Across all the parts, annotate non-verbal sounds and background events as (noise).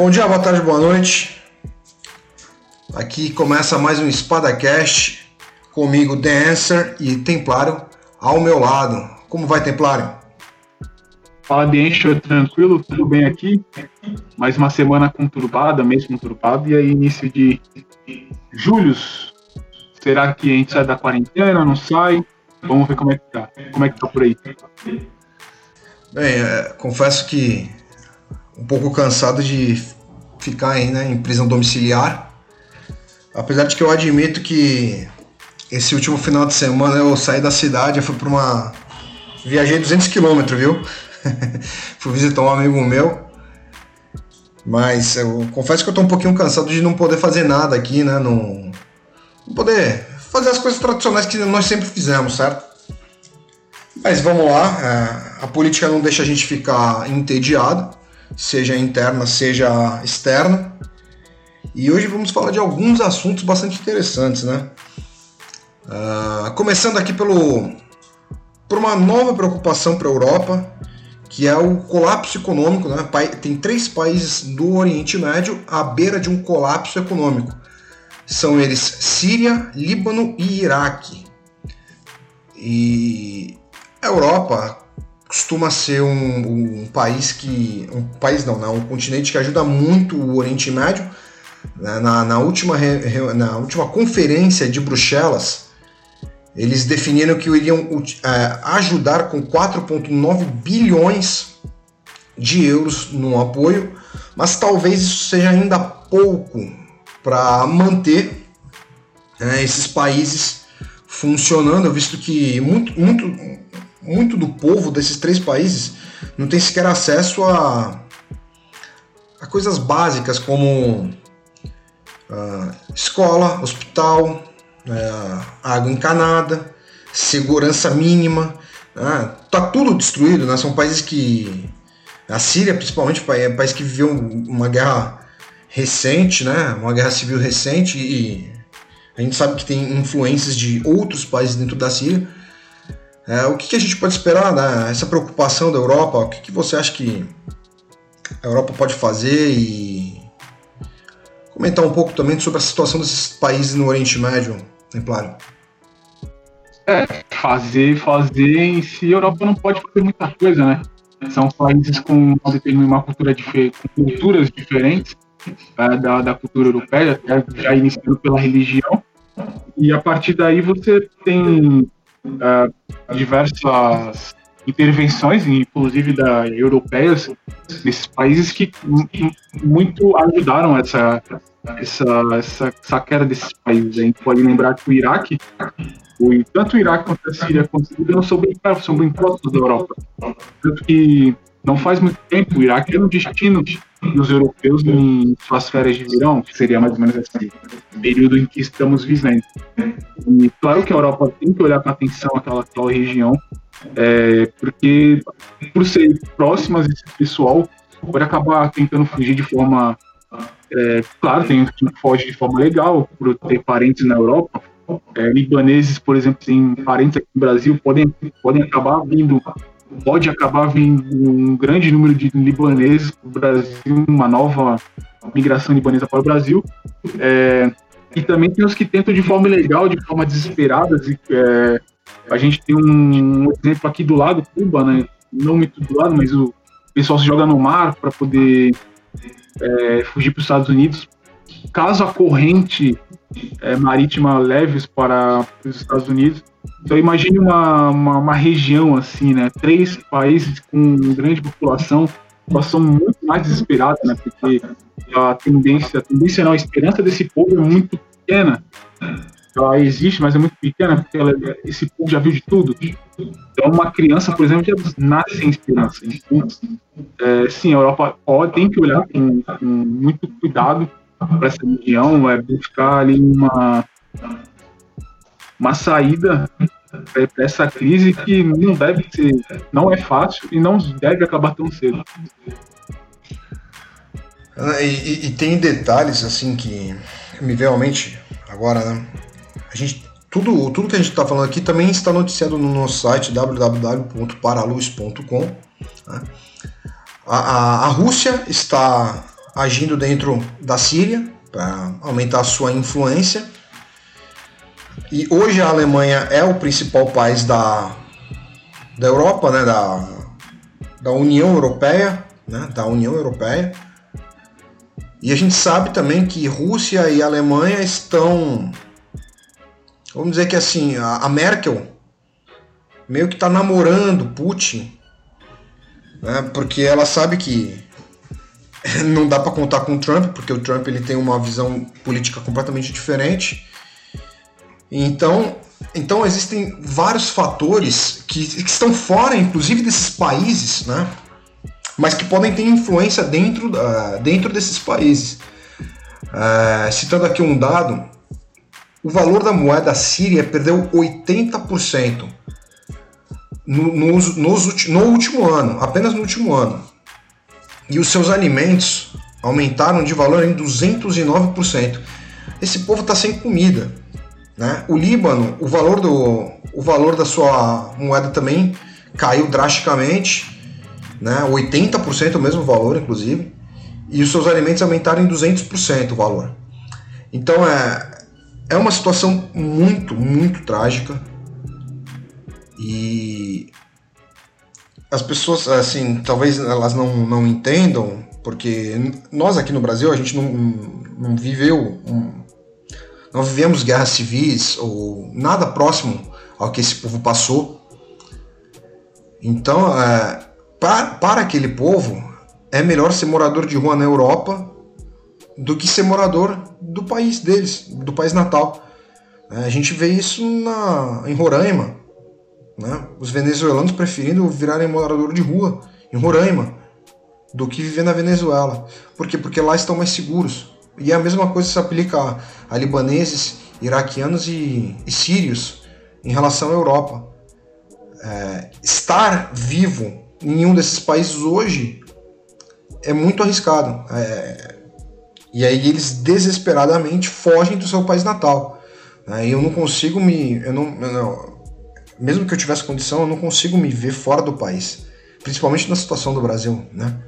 Bom dia, boa tarde, boa noite. Aqui começa mais um SpadaCast comigo, Dancer e Templário ao meu lado. Como vai, Templário? Fala, Dancer, tranquilo, tudo bem aqui? Mais uma semana conturbada, mês conturbado, e aí início de julho. Será que a gente sai da quarentena, não sai? Vamos ver como é que tá. Como é que tá por aí? Bem, é, confesso que um pouco cansado de ficar aí, né, em prisão domiciliar. Apesar de que eu admito que esse último final de semana eu saí da cidade, eu fui para uma. Viajei 200 km, viu? (laughs) fui visitar um amigo meu. Mas eu confesso que eu tô um pouquinho cansado de não poder fazer nada aqui, né? Não, não poder fazer as coisas tradicionais que nós sempre fizemos, certo? Mas vamos lá, é, a política não deixa a gente ficar entediado seja interna, seja externa. E hoje vamos falar de alguns assuntos bastante interessantes, né? Uh, começando aqui pelo, por uma nova preocupação para a Europa, que é o colapso econômico. Né? Tem três países do Oriente Médio à beira de um colapso econômico. São eles Síria, Líbano e Iraque. E a Europa costuma ser um, um, país que. Um país não, né? um continente que ajuda muito o Oriente Médio. Né? Na, na, última, na última conferência de Bruxelas, eles definiram que iriam é, ajudar com 4,9 bilhões de euros no apoio, mas talvez isso seja ainda pouco para manter é, esses países funcionando, visto que muito, muito, muito do povo desses três países não tem sequer acesso a, a coisas básicas como uh, escola, hospital, uh, água encanada, segurança mínima. Uh, tá tudo destruído, né? São países que. A Síria, principalmente, é um país que viveu uma guerra recente, né? Uma guerra civil recente e a gente sabe que tem influências de outros países dentro da Síria. É, o que, que, a gente pode esperar, né? Essa preocupação da Europa, o que, que você acha que a Europa pode fazer e comentar um pouco também sobre a situação desses países no Oriente Médio, Templário? É, fazer, fazer em si, a Europa não pode fazer muita coisa, né? São países com uma cultura diferente, com culturas diferentes é, da, da cultura europeia, já iniciando pela religião, e a partir daí você tem uh, diversas intervenções, inclusive da europeias, nesses países que muito ajudaram essa, essa, essa, essa queda desses países. A gente pode lembrar que o Iraque, o, tanto o Iraque quanto a Síria conseguiram sobre, sobre impostos da Europa. Tanto que não faz muito tempo, o Iraque era um destino dos europeus em suas férias de verão, que seria mais ou menos esse período em que estamos vivendo. E claro que a Europa tem que olhar com atenção aquela, aquela região, é, porque por ser próximas esse pessoal pode acabar tentando fugir de forma. É, claro, tem que foge de forma legal, por ter parentes na Europa. É, libaneses, por exemplo, têm parentes aqui no Brasil, podem, podem acabar vindo pode acabar vindo um grande número de libaneses para o Brasil, uma nova migração libanesa para o Brasil. É, e também tem os que tentam de forma ilegal, de forma desesperada. É, a gente tem um, um, exemplo aqui do lado, Cuba, né? não muito do lado, mas o pessoal se joga no mar para poder é, fugir para os Estados Unidos. Caso a corrente é, marítima leve para os Estados Unidos, então imagine uma, uma, uma, região assim, né? Três países com grande população, situação muito mais desesperada, né? Porque a tendência, a tendência não, a esperança desse povo é muito pequena. Ela existe, mas é muito pequena, porque ela, esse povo já viu de tudo. Então, uma criança, por exemplo, já nasce sem esperança. Então, é, sim, a Europa pode, tem que olhar com, com muito cuidado para essa região, é buscar ali uma uma saída para essa crise que não deve ser, não é fácil e não deve acabar tão cedo. Ah, e, e, tem detalhes assim que me veio à mente agora, né? A gente, tudo, tudo que a gente está falando aqui também está noticiado no nosso site www.paraluz.com. Né? A, a, a Rússia está agindo dentro da Síria para aumentar sua influência. E hoje a Alemanha é o principal país da, da Europa, né, da, da União Europeia, né, da União Europeia. E a gente sabe também que Rússia e Alemanha estão, vamos dizer que assim, a, Merkel meio que está namorando Putin, né, porque ela sabe que (laughs) não dá para contar com o Trump, porque o Trump ele tem uma visão política completamente diferente. Então, então existem vários fatores que, que estão fora, inclusive, desses países, né? mas que podem ter influência dentro, uh, dentro desses países. Uh, citando aqui um dado, o valor da moeda síria perdeu 80% no, no, no último ano, apenas no último ano e os seus alimentos aumentaram de valor em 209%. Esse povo está sem comida. Né? O Líbano, o valor, do, o valor da sua moeda também caiu drasticamente, né? 80% o mesmo valor, inclusive, e os seus alimentos aumentaram em 200% o valor. Então é, é uma situação muito, muito trágica. E as pessoas, assim, talvez elas não, não entendam, porque nós aqui no Brasil, a gente não, não viveu, não vivemos guerras civis ou nada próximo ao que esse povo passou. Então, é, para, para aquele povo, é melhor ser morador de rua na Europa do que ser morador do país deles, do país natal. É, a gente vê isso na, em Roraima, né? Os venezuelanos preferindo virarem morador de rua em Roraima do que viver na Venezuela. Por quê? Porque lá estão mais seguros. E a mesma coisa se aplica a, a libaneses, iraquianos e, e, sírios em relação à Europa. É, estar vivo em um desses países hoje é muito arriscado. É, e aí eles desesperadamente fogem do seu país natal. Né? E eu não consigo me. Eu não, eu não, mesmo que eu tivesse condição, eu não consigo me ver fora do país, principalmente na situação do Brasil, né?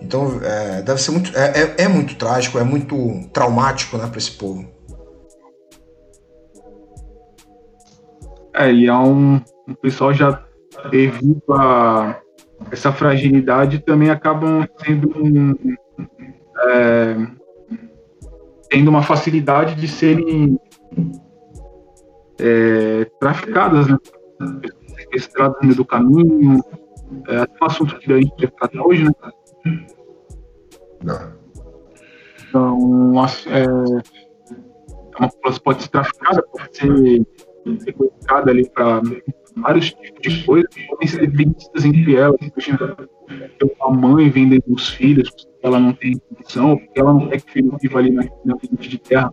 Então, é, deve ser muito, é, é, é, muito trágico, é muito traumático, né, para esse povo. É, e há um, o pessoal já devido a essa fragilidade também acabam sendo um, é, tendo uma facilidade de serem é, traficadas, né? Sequestradas no meio do caminho. É um assunto que a gente vai tratar hoje, né? Não. Então, é, é uma população pode ser traficada, pode ser sequestrada ali para vários tipos de coisas, podem ser elas. Imagina, a mãe vendendo os filhos, porque ela não tem condição, porque ela não quer que o filho viva ali na, na de terra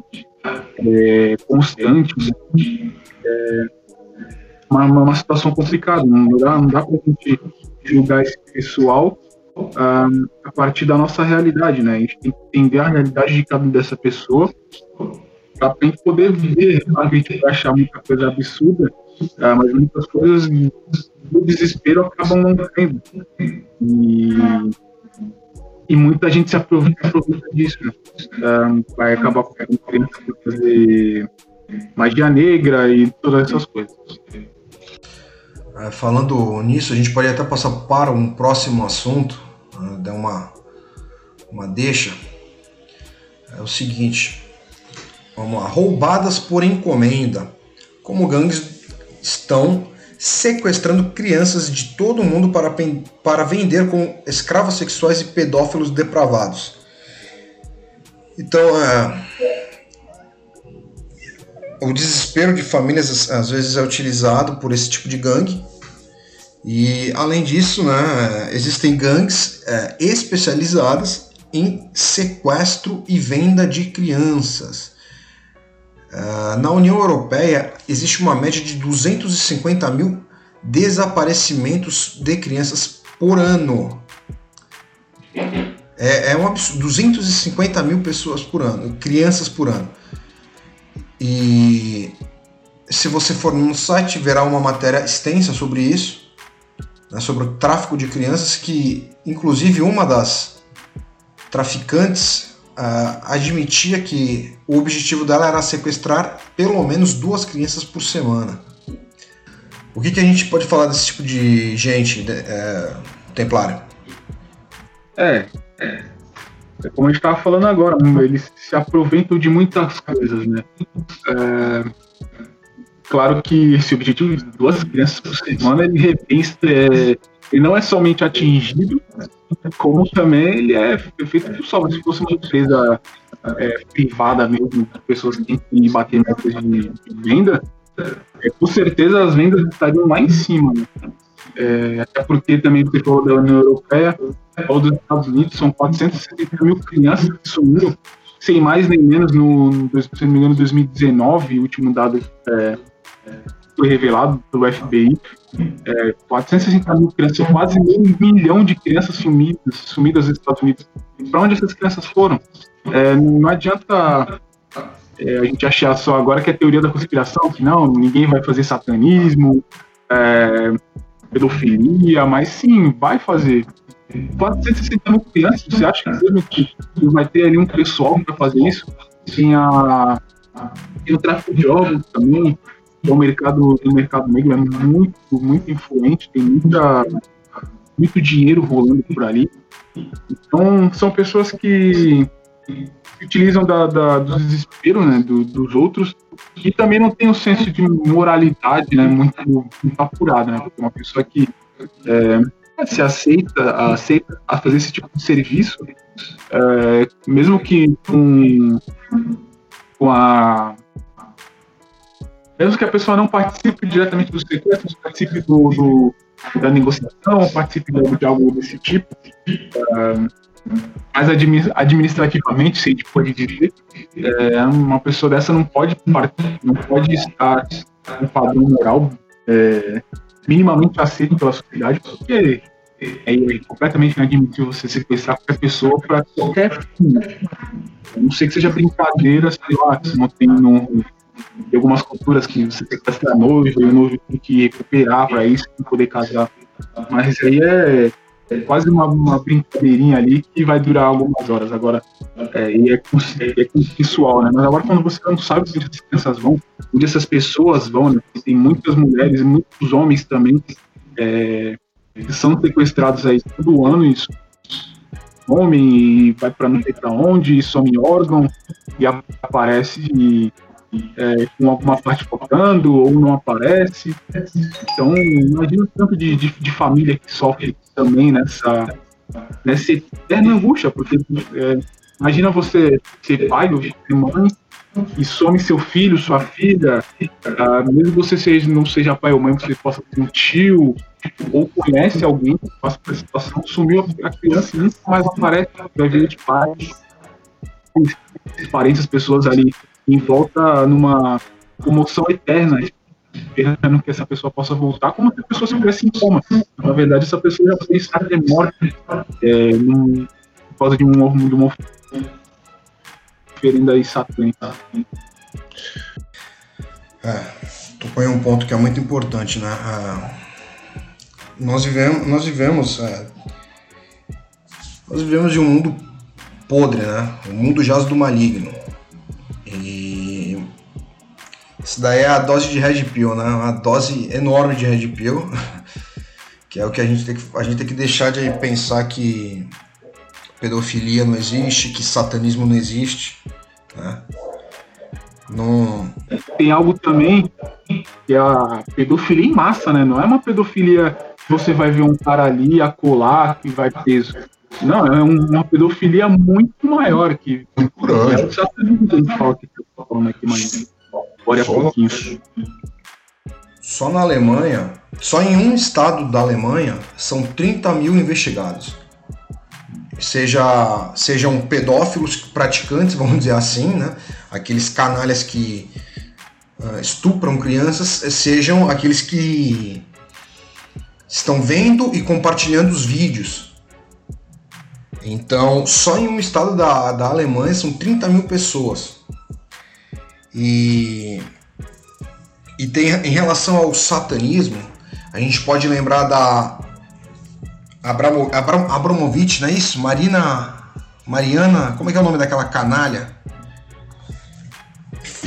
é, constante, é uma, uma, situação complicada. Não dá, não dá para a gente julgar esse pessoal ah, a partir da nossa realidade, né? A gente tem que entender a realidade de cada dessa pessoa para poder viver. A gente achar muita coisa absurda, ah, mas muitas coisas do desespero acabam não tendo. E e muita gente se aproveita, aproveita disso, né? Um, vai acabar com criança fazer magia negra e todas essas coisas. É, falando nisso, a gente pode até passar para um próximo assunto, né? dar uma, uma deixa. É o seguinte, vamos lá, roubadas por encomenda. Como gangues estão sequestrando crianças de todo o mundo para, para vender como escravos sexuais e pedófilos depravados. Então, é, o desespero de famílias às vezes é utilizado por esse tipo de gangue. E além disso, né, existem gangues é, especializadas em sequestro e venda de crianças. Uh, na União Europeia existe uma média de 250 mil desaparecimentos de crianças por ano. É, é um absurdo. 250 mil pessoas por ano, crianças por ano. E se você for no site, verá uma matéria extensa sobre isso, né, sobre o tráfico de crianças, que inclusive uma das traficantes uh, admitia que o objetivo dela era sequestrar pelo menos duas crianças por semana. O que, que a gente pode falar desse tipo de gente, de, é, Templário? É, é, é como a gente estava falando agora, eles se aproveitam de muitas coisas, né? É, claro que esse objetivo de duas crianças por semana, ele, é, ele não é somente atingido, como também ele é feito por. Se fosse uma empresa é, privada mesmo, pessoas que têm que bater metas de venda, é, com certeza as vendas estariam lá em cima. Né? É, até porque também você falou da União Europeia, ou dos Estados Unidos, são 460 mil crianças que sumiram, sem mais nem menos, no, se não me engano, 2019, o último dado é, foi revelado pelo FBI, é, 460 mil crianças, quase um milhão de crianças sumidas, sumidas nos Estados Unidos. Para onde essas crianças foram? É, não adianta é, a gente achar só agora que é teoria da conspiração, que não, ninguém vai fazer satanismo, é, pedofilia, mas sim, vai fazer. 460 mil crianças, você acha que vai ter ali um pessoal para fazer isso? Tem, a, tem o tráfico de órgãos também, o mercado, o mercado negro é muito, muito influente, tem muita, muito dinheiro rolando por ali. Então, são pessoas que, utilizam da, da, do desespero né, do, dos outros e também não tem um senso de moralidade né, muito, muito apurado. Né, uma pessoa que é, se aceita, aceita a fazer esse tipo de serviço, é, mesmo que com, com a mesmo que a pessoa não participe diretamente do sequestro, participe do, do, da negociação, participe de algo desse tipo, uh, mas administrativamente, se a gente pode dizer, é, uma pessoa dessa não pode não pode estar um padrão moral é, minimamente aceito pela sociedade, porque é, é completamente inadmissível você sequestrar qualquer pessoa para qualquer fim. A não sei que seja brincadeira, sei lá, se não tem um, tem algumas culturas que você tem que casar a noiva e o noivo tem que recuperar para isso, para poder casar. Mas isso aí é, é quase uma, uma, brincadeirinha ali que vai durar algumas horas. Agora, é, e é, é consensual, né? Mas agora, quando você não sabe onde essas crianças vão, onde essas pessoas vão, né? Tem muitas mulheres e muitos homens também é, que são sequestrados aí todo ano, isso homem e vai para não sei para onde, some órgão e aparece e é, com alguma parte faltando ou não aparece. Então, imagina o tanto de, de, de, família que sofre também nessa, nessa eterna angústia, porque é, imagina você ser pai ou ser mãe e some seu filho, sua filha, ah, mesmo você seja, não seja pai ou mãe, você possa ter um tio, ou conhece alguém que passa por situação, sumiu a criança e nunca mais aparece, vai ver de pais, parentes, pessoas ali em volta numa comoção eterna, esperando que essa pessoa possa voltar, como se a pessoa estivesse em coma. Na verdade, essa pessoa já tem estar de morte é, num, por causa de, um, de uma oferenda aí satânica. É, tu põe um ponto que é muito importante, né? Nós vivemos, nós vivemos, é, nós vivemos de um mundo podre, né? O mundo jaz do maligno. E isso daí é a dose de Red Pill, né? Uma dose enorme de Red Pill, (laughs) que é o que a gente tem que, a gente tem que deixar de pensar que pedofilia não existe, que satanismo não existe, né? Não... Tem algo também que é a pedofilia em massa, né? Não é uma pedofilia que você vai ver um cara ali acolar que vai preso. Não, é uma pedofilia muito maior que. Grande. É satanismo que eu falando aqui, mas. Bora a pouquinho. Só na Alemanha, só em um estado da Alemanha, são 30 mil investigados. Seja, sejam pedófilos praticantes, (laughs) vamos dizer assim, né? Aqueles canalhas que uh, estupram crianças, sejam aqueles que estão vendo e compartilhando os vídeos então, só em um estado da, da Alemanha são 30 mil pessoas. E, e tem, em relação ao satanismo, a gente pode lembrar da Abramo, Abram, Abramovich, não é isso? Marina. Mariana, como é que é o nome daquela canalha?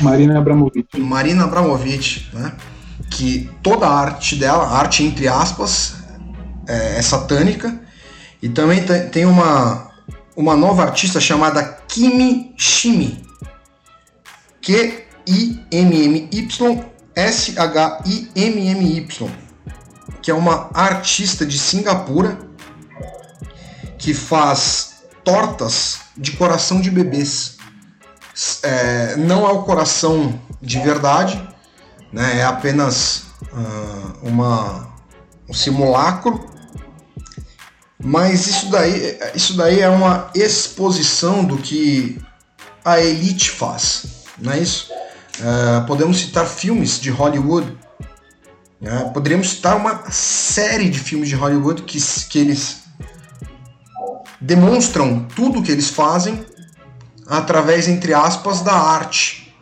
Marina Abramovic. Marina Abramovic, né? Que toda a arte dela, arte entre aspas, é, é satânica. E também tem uma, uma nova artista chamada Kimi Shimi. Q-I-M-M-Y-S-H-I-M-M-Y. Que é uma artista de Singapura que faz tortas de coração de bebês. É, não é o coração de verdade, né? é apenas uh, uma, um simulacro, mas isso daí, isso daí é uma exposição do que a elite faz, não é isso? Uh, podemos citar filmes de Hollywood, né? poderíamos citar uma série de filmes de Hollywood que, que eles demonstram tudo o que eles fazem através, entre aspas, da arte.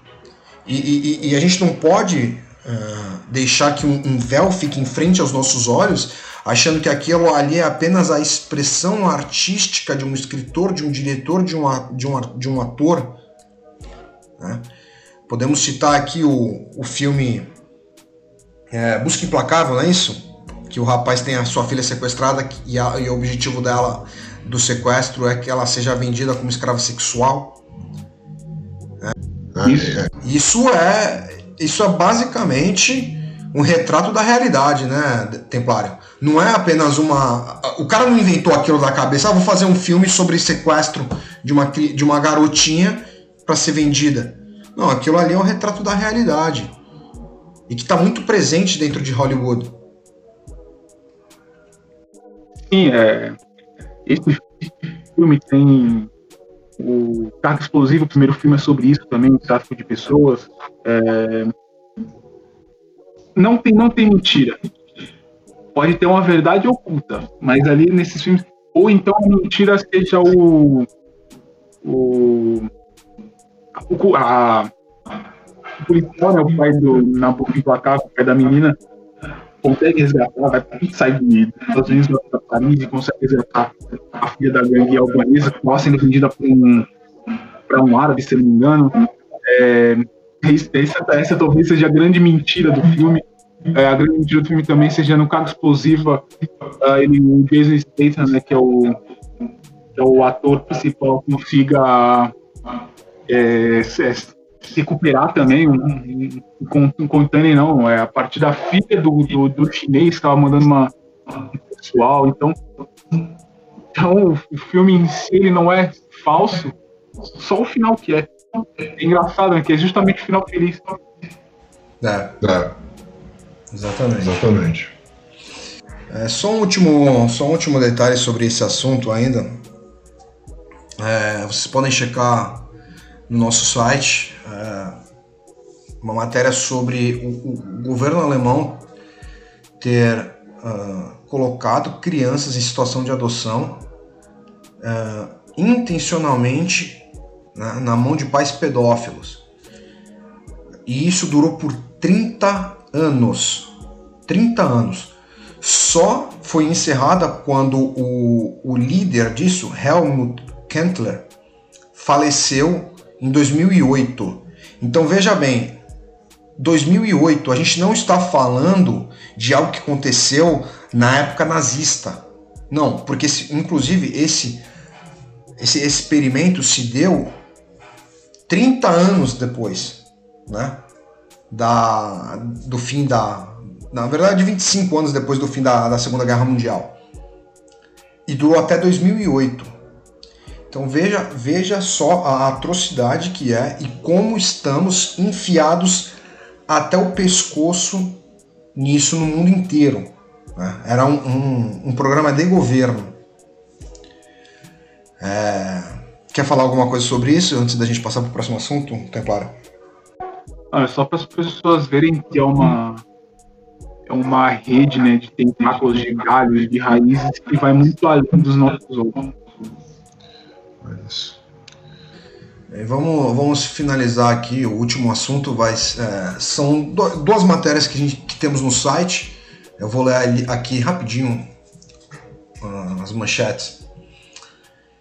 E, e, e a gente não pode uh, deixar que um, um, véu fique em frente aos nossos olhos, achando que aquilo ali é apenas a expressão artística de um escritor, de um diretor, de um, de um, de um ator. Né? Podemos citar aqui o, o filme é, Busca Implacável, não é isso? Que o rapaz tem a sua filha sequestrada e, a, e o objetivo dela do sequestro é que ela seja vendida como escrava sexual. É. Isso. isso é isso é basicamente um retrato da realidade, né, Templário? Não é apenas uma. O cara não inventou aquilo da cabeça, ah, vou fazer um filme sobre sequestro de uma, de uma garotinha para ser vendida. Não, aquilo ali é um retrato da realidade. E que está muito presente dentro de Hollywood. Sim, é, esse filme tem o Carga Explosiva, o primeiro filme é sobre isso também, o tráfico de pessoas. É... Não, tem, não tem mentira. Pode ter uma verdade oculta, mas ali nesses filmes. Ou então a mentira seja o. O. a, o policial, né, o pai do Implacável, o pai da menina, consegue resgatar, vai sair dos Estados Unidos para Paris e consegue resgatar a filha da gangue albanesa, que estava sendo vendida para um, um árabe, se não me engano. É, essa, essa talvez seja a grande mentira do filme. É, a grande mentira do filme também seja no cargo explosiva, uh, ele, o Jason Statham, né, que é o, que é o ator principal, consiga é, é, recuperar também um, um, um, um não, é a partir da filha do, do, do chinês estava mandando uma pessoal, então, então o filme em si ele não é falso, só o final que é. É engraçado, né? Que é justamente o final feliz. É, é. Exatamente. Exatamente. É, só, um último, só um último detalhe sobre esse assunto ainda. É, vocês podem checar no nosso site é, uma matéria sobre o, o, governo alemão ter uh, colocado crianças em situação de adoção uh, intencionalmente na, na mão de pais pedófilos. E isso durou por 30 anos. 30 anos. Só foi encerrada quando o, o líder disso, Helmut Kentler, faleceu em 2008. Então veja bem, 2008 a gente não está falando de algo que aconteceu na época nazista. Não, porque inclusive esse, esse experimento se deu 30 anos depois, né? Da, do fim da. Na verdade, 25 anos depois do fim da, da Segunda Guerra Mundial. E durou até 2008. Então veja, veja só a atrocidade que é e como estamos enfiados até o pescoço nisso no mundo inteiro. Né? Era um, um, um, programa de governo. É... Quer falar alguma coisa sobre isso antes da gente passar para o próximo assunto, Templário? Ah, é só para as pessoas verem que é uma é uma rede né, de tentáculos, de galhos, de raízes que vai muito além dos nossos olhos. Isso. E vamos, vamos finalizar aqui o último assunto. Vai, é, são do, duas matérias que, gente, que, temos no site. Eu vou ler aqui rapidinho uh, as manchetes.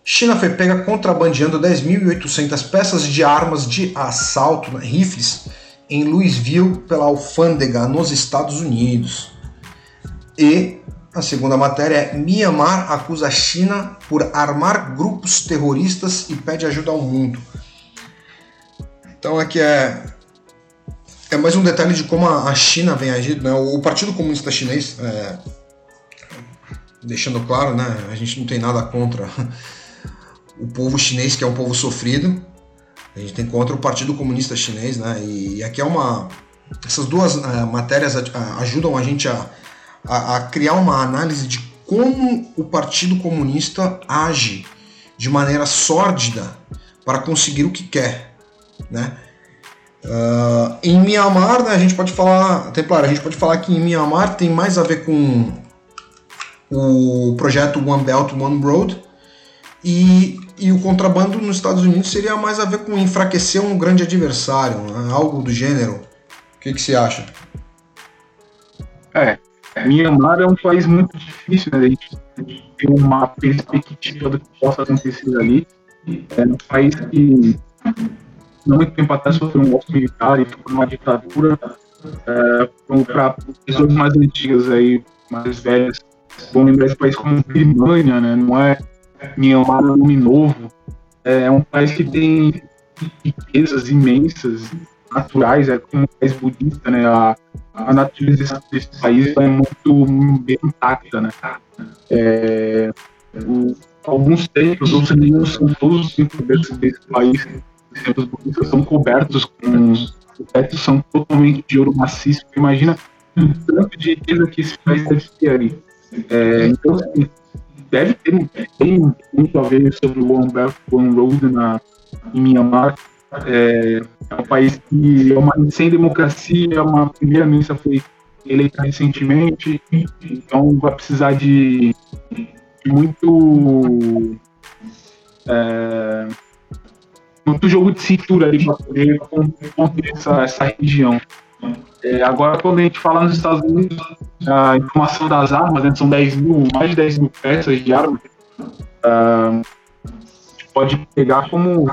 China foi pega contrabandeando 10.800 peças de armas de assalto, né, rifles, em Louisville pela alfândega nos Estados Unidos. E a segunda matéria é Myanmar acusa a China por armar grupos terroristas e pede ajuda ao mundo. Então aqui é é mais um detalhe de como a China vem agindo. Né? O Partido Comunista Chinês, é, deixando claro, né, a gente não tem nada contra o povo chinês, que é um povo sofrido. A gente tem contra o Partido Comunista Chinês, né? E aqui é uma. Essas duas uh, matérias ajudam a gente a, a, a, criar uma análise de como o Partido Comunista age de maneira sórdida para conseguir o que quer, né? Uh, em Myanmar, né, a gente pode falar, Templar, a gente pode falar que em Myanmar tem mais a ver com o projeto One Belt One Road e e o contrabando nos Estados Unidos seria mais a ver com enfraquecer um grande adversário, né? algo do gênero. O que, que você acha? É, Myanmar é um país muito difícil, né? A gente ter uma perspectiva do que possa acontecer ali. É um país que, não muito tempo atrás, sofreu um golpe militar e ficou numa ditadura. É, Para pessoas mais antigas, aí, mais velhas, vão lembrar esse país como Birmania, né? Não é É um nome novo. É um país que tem riquezas imensas, naturais, é como um país budista, né? A, a natureza desse, país é muito bem intacta, né? É, o, alguns templos, ou não são todos os templos desse país, os templos budistas são cobertos com os tetos são totalmente de ouro maciço. Imagina o tanto de riqueza que esse país deve ter ali. É, então, assim, deve ter tem muito a ver sobre o One Belt One Road na, em Myanmar. É, é um país que é uma, sem democracia, uma primeira-ministra foi eleita recentemente, então vai precisar de, de muito é, muito jogo de cintura ali para poder conter essa, essa região. É, agora, quando a gente fala nos Estados Unidos, a informação das armas, né, são 10 mil, mais de 10 mil peças de armas, uh, pode pegar como,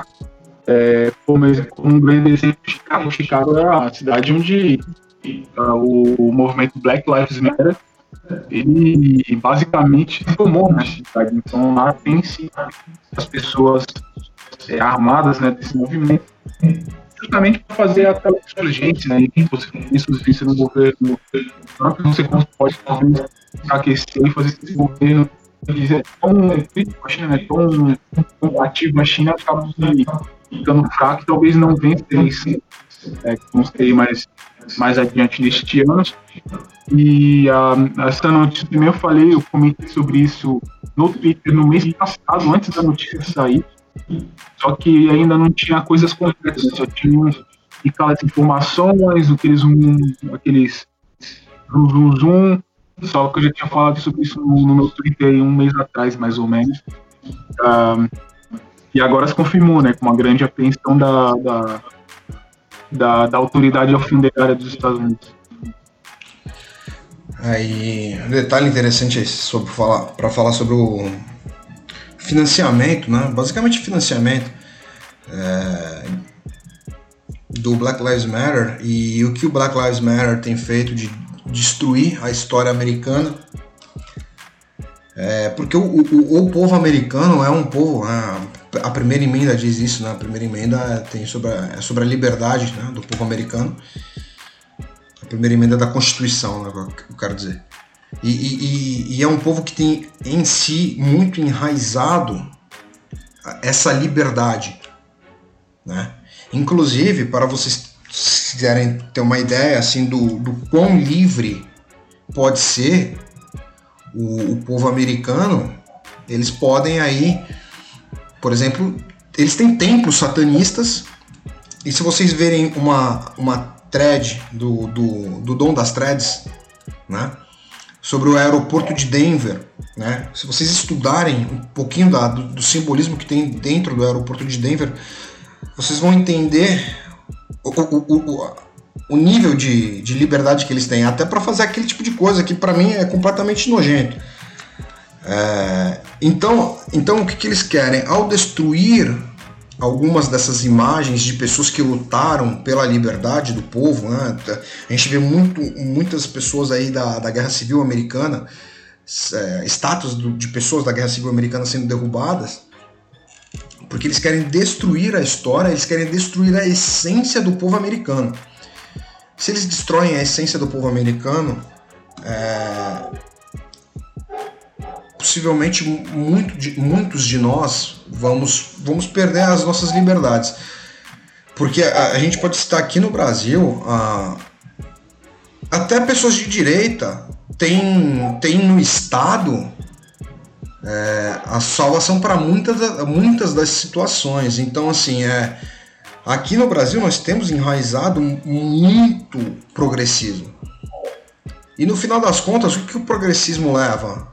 é, como, um grande exemplo Chicago. Chicago é a cidade onde uh, o, o movimento Black Lives Matter ele basicamente tomou na cidade. Então lá tem-se as pessoas é, armadas né, desse movimento justamente para fazer aquela insurgência né, que você insurgência no governo, não que você pode aquecer e fazer esse governo dizer, tão crítico a China, né, tão combativo a China, acaba ficando fraco e talvez não vença isso, é, não sei mais, mais adiante neste ano. E uh, essa notícia também eu falei, eu comentei sobre isso no Twitter no mês passado, antes da notícia sair. Só que ainda não tinha coisas concretas, só tinha aquelas informações, aqueles, aqueles zoom, zoom, zoom, só que eu já tinha falado sobre isso no, no meu Twitter um mês atrás, mais ou menos. Um, e agora se confirmou, né, com uma grande apreensão da, da, da, da autoridade alfandegária dos Estados Unidos. Aí, um detalhe interessante sobre falar para falar sobre o financiamento, né? basicamente financiamento é, do Black Lives Matter e o que o Black Lives Matter tem feito de destruir a história americana. É, porque o, o, o, povo americano é um povo, né? a primeira emenda diz isso, né? a primeira emenda tem sobre a, é sobre a liberdade né? do povo americano, a primeira emenda da Constituição, né? eu quero dizer. E, e, e, é um povo que tem em si muito enraizado essa liberdade. Né? Inclusive, para vocês quiserem ter uma ideia assim do, do quão livre pode ser o, o povo americano, eles podem aí, por exemplo, eles têm templos satanistas, e se vocês verem uma, uma thread do, do, do Dom das Threads, né? Sobre o aeroporto de Denver. Né? Se vocês estudarem um pouquinho da, do, do, simbolismo que tem dentro do aeroporto de Denver, vocês vão entender o, o, o, o nível de, de liberdade que eles têm, até para fazer aquele tipo de coisa que para mim é completamente nojento. É, Então, então o que, que eles querem? Ao destruir algumas dessas imagens de pessoas que lutaram pela liberdade do povo, né? a gente vê muito, muitas pessoas aí da, da Guerra Civil Americana, é, estátuas do, de pessoas da Guerra Civil Americana sendo derrubadas, porque eles querem destruir a história, eles querem destruir a essência do povo americano. Se eles destroem a essência do povo americano, é, possivelmente muito de, muitos de nós vamos, vamos perder as nossas liberdades. Porque a, a gente pode citar aqui no Brasil, a, até pessoas de direita tem, tem no Estado é, a salvação para muitas, muitas das situações. Então, assim, é, aqui no Brasil nós temos enraizado muito progressismo. E no final das contas, o que o progressismo leva?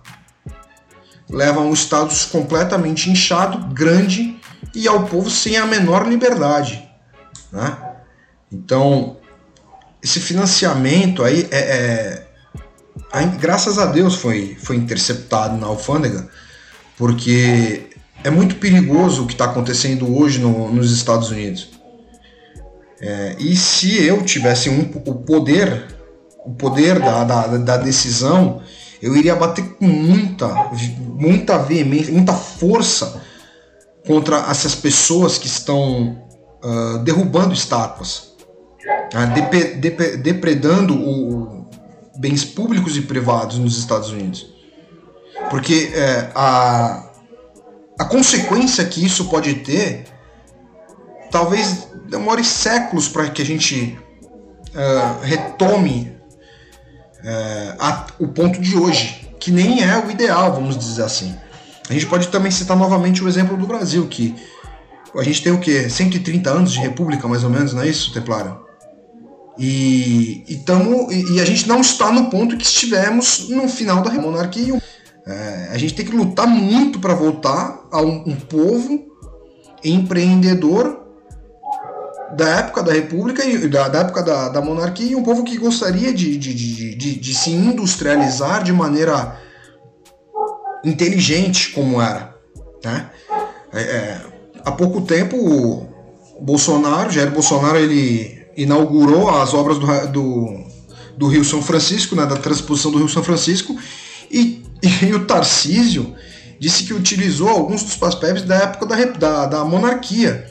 Leva a um status completamente inchado, grande e ao povo sem a menor liberdade. Né? Então, esse financiamento aí é, é graças a Deus foi, foi interceptado na alfândega, porque é muito perigoso o que está acontecendo hoje no, nos Estados Unidos. É, e se eu tivesse um, o poder, o poder da, da, da, decisão, eu iria bater com muita, muita veemência, muita força contra essas pessoas que estão uh, derrubando estátuas, uh, depredando o, bens públicos e privados nos Estados Unidos. Porque é, a, a consequência que isso pode ter talvez demore séculos para que a gente uh, retome uh, a, o ponto de hoje, que nem é o ideal, vamos dizer assim. A gente pode também citar novamente o exemplo do Brasil, que a gente tem o quê? 130 anos de república, mais ou menos, não é isso, Templário? E, e, tamo, e, e a gente não está no ponto que estivemos no final da monarquia. É, a gente tem que lutar muito para voltar a um, um, povo empreendedor da época da República e da, da época da, da, monarquia e um povo que gostaria de, de, de, de, de se industrializar de maneira inteligente como era. Né? É, é, há pouco tempo o Bolsonaro, Jair Bolsonaro, ele inaugurou as obras do, do, do Rio São Francisco, né, da transposição do Rio São Francisco, e, e (laughs) o Tarcísio disse que utilizou alguns dos papéis da época da, da, da monarquia,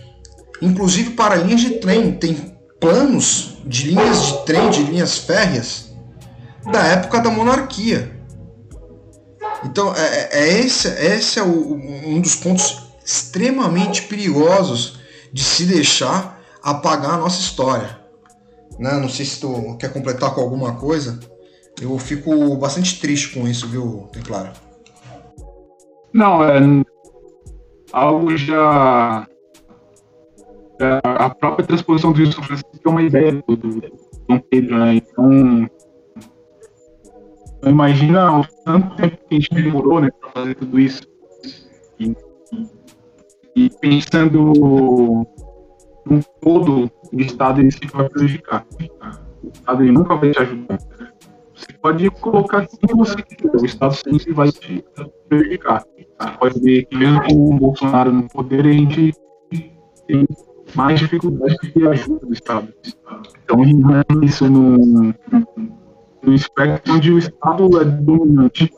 inclusive para linhas de trem. Tem planos de linhas de trem, de linhas férreas, da época da monarquia. Então, é, é esse, esse é o, um dos pontos extremamente perigosos de se deixar apagar a nossa história. Né? Não sei se tu quer completar com alguma coisa. Eu fico bastante triste com isso, viu, Templário? Não, é algo já. É, a própria transposição do São Francisco é uma ideia do Dom Pedro, né? Então. Imagina o tanto tempo que a gente demorou né, para fazer tudo isso. E, e pensando um todo o Estado ele se vai prejudicar. O Estado ele nunca vai te ajudar. Você pode colocar quem você quiser, o Estado sempre vai te prejudicar. Você pode ver que mesmo com o Bolsonaro no poder, a gente tem mais dificuldade de ajuda do Estado. Então, isso no, no espectro onde o Estado é dominante,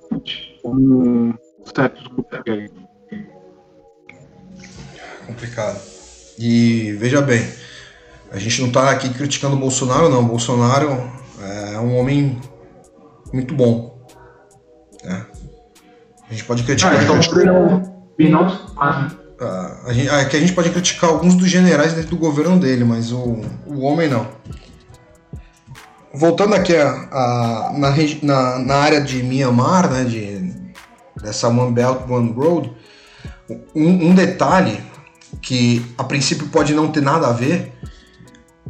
como certos grupos. Complicado. E veja bem, a gente não está aqui criticando o Bolsonaro, não. O Bolsonaro é um homem muito bom. Né? A gente pode criticar. Ah, então, ah, a gente, é que a gente pode criticar alguns dos generais dentro do governo dele, mas o, o homem não. Voltando aqui a, a na, na, na, área de Myanmar, né, de, dessa One Belt One Road, um, um detalhe que a princípio pode não ter nada a ver,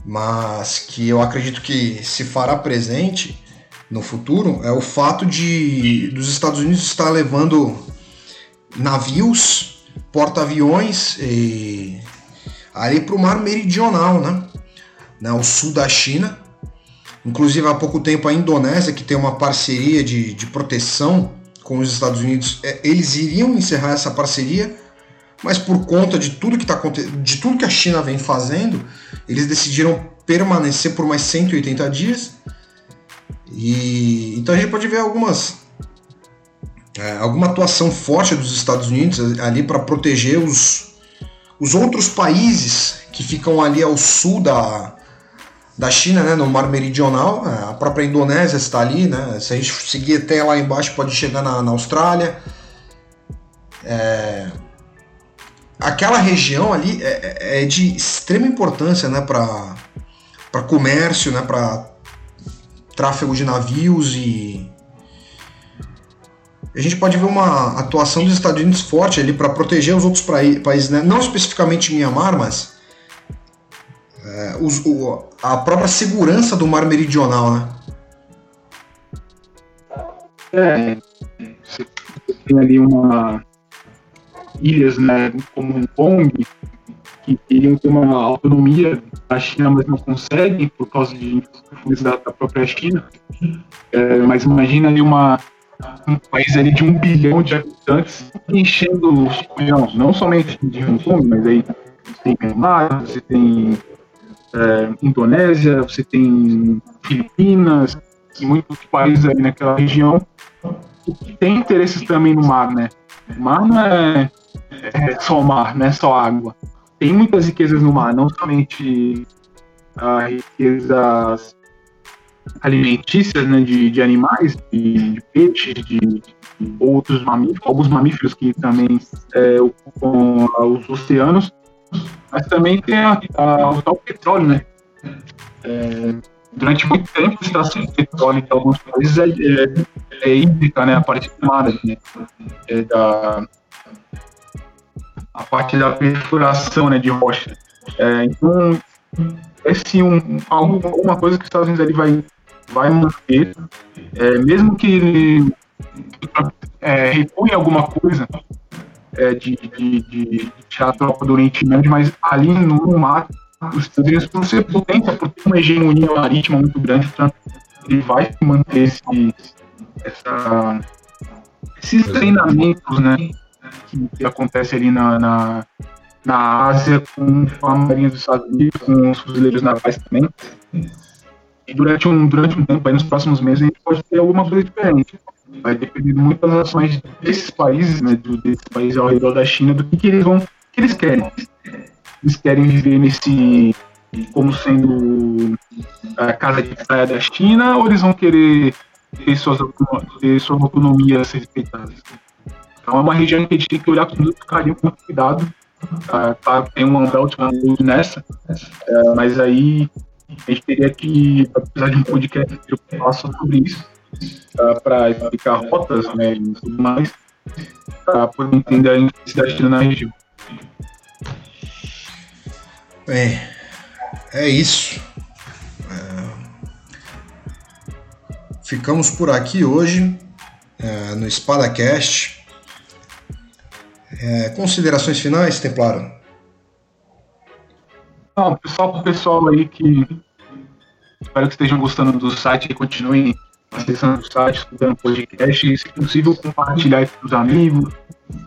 mas que eu acredito que se fará presente no futuro é o fato de dos Estados Unidos estar levando navios, porta-aviões ali para o mar meridional, né? né? O sul da China. Inclusive há pouco tempo a Indonésia, que tem uma parceria de, de proteção com os Estados Unidos, é, eles iriam encerrar essa parceria, mas por conta de tudo que tá de tudo que a China vem fazendo, eles decidiram permanecer por mais 180 dias. E então a gente pode ver algumas é, alguma atuação forte dos Estados Unidos ali para proteger os, os outros países que ficam ali ao sul da, da China, né, no Mar Meridional. É, a própria Indonésia está ali, né? Se a gente seguir até lá embaixo, pode chegar na, na Austrália. É, aquela região ali é, é, é de extrema importância, né, para comércio, né, para tráfego de navios e a gente pode ver uma atuação dos Estados Unidos forte ali para proteger os outros países, né? não especificamente Mianmar, mas é, os, o, a própria segurança do mar meridional, né? É, você tem ali uma ilhas, né, como Hong Kong, que queriam ter uma autonomia da China, mas não conseguem por causa de da, da própria China. É, mas imagina ali uma um país ali de um bilhão de habitantes enchendo não, não somente de Hong Kong, mas aí você tem Myanmar, você tem é, Indonésia, você tem Filipinas, muitos países ali naquela região que tem interesses também no mar, né? O mar não é, é só mar, não é só água. Tem muitas riquezas no mar, não somente a riquezas alimentícias né, de, de animais, de, de peixes, de, de, outros mamíferos, alguns mamíferos que também é, ocupam os oceanos, mas também tem a, a, o petróleo, né? É, durante muito tempo, extração de petróleo em alguns países é, é, é hídrica, né? A parte do mar, né? É da, a parte da perfuração né, de rocha. É, então, é sim um, alguma coisa que os Estados Unidos ali vai, vai manter, é, mesmo que ele é, recue alguma coisa é, de, de, de, tirar a tropa do Oriente Médio, mas ali no mar, os Estados Unidos, por ser potência, por ter uma hegemonia marítima muito grande, ele vai manter esse, essa, esses treinamentos né, que, que acontece ali na, na na Ásia com a Marinha dos Estados Unidos, com os fuzileiros navais também. E durante um, durante um tempo, aí nos próximos meses, a gente pode ter alguma coisa diferente. Vai depender muito das ações desses países, né, desses países ao redor da China, do que, que eles vão, que eles querem. Eles querem viver nesse, como sendo a casa de praia da China, ou eles vão querer ter suas, ter suas autonomias respeitadas? Então é uma região que a gente tem que olhar com muito carinho, com muito cuidado, Tá, tá, tem um Belt nessa, é, mas aí a gente teria que precisar de um podcast que falar sobre isso, tá, para explicar rotas né, e tudo mais, para poder entender a necessidade na região. Bem, é isso. É... Ficamos por aqui hoje é, no SpadaCast. É, considerações finais, Templaro? Não, pessoal, pro pessoal aí que espero que estejam gostando do site e continuem acessando o site, estudando podcast, e, se possível, compartilhar com os amigos,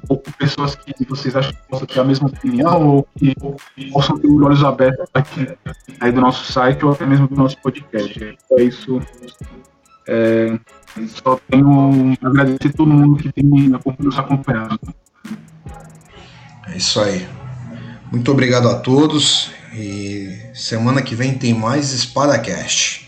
ou com pessoas que vocês acham que possam ter a mesma opinião, ou que possam ter os olhos abertos aqui aí do nosso site, ou até mesmo do nosso podcast. É isso. É, só tenho a agradecer a todo mundo que tem nos acompanhado. É isso aí. Muito obrigado a todos e semana que vem tem mais SpadaCast.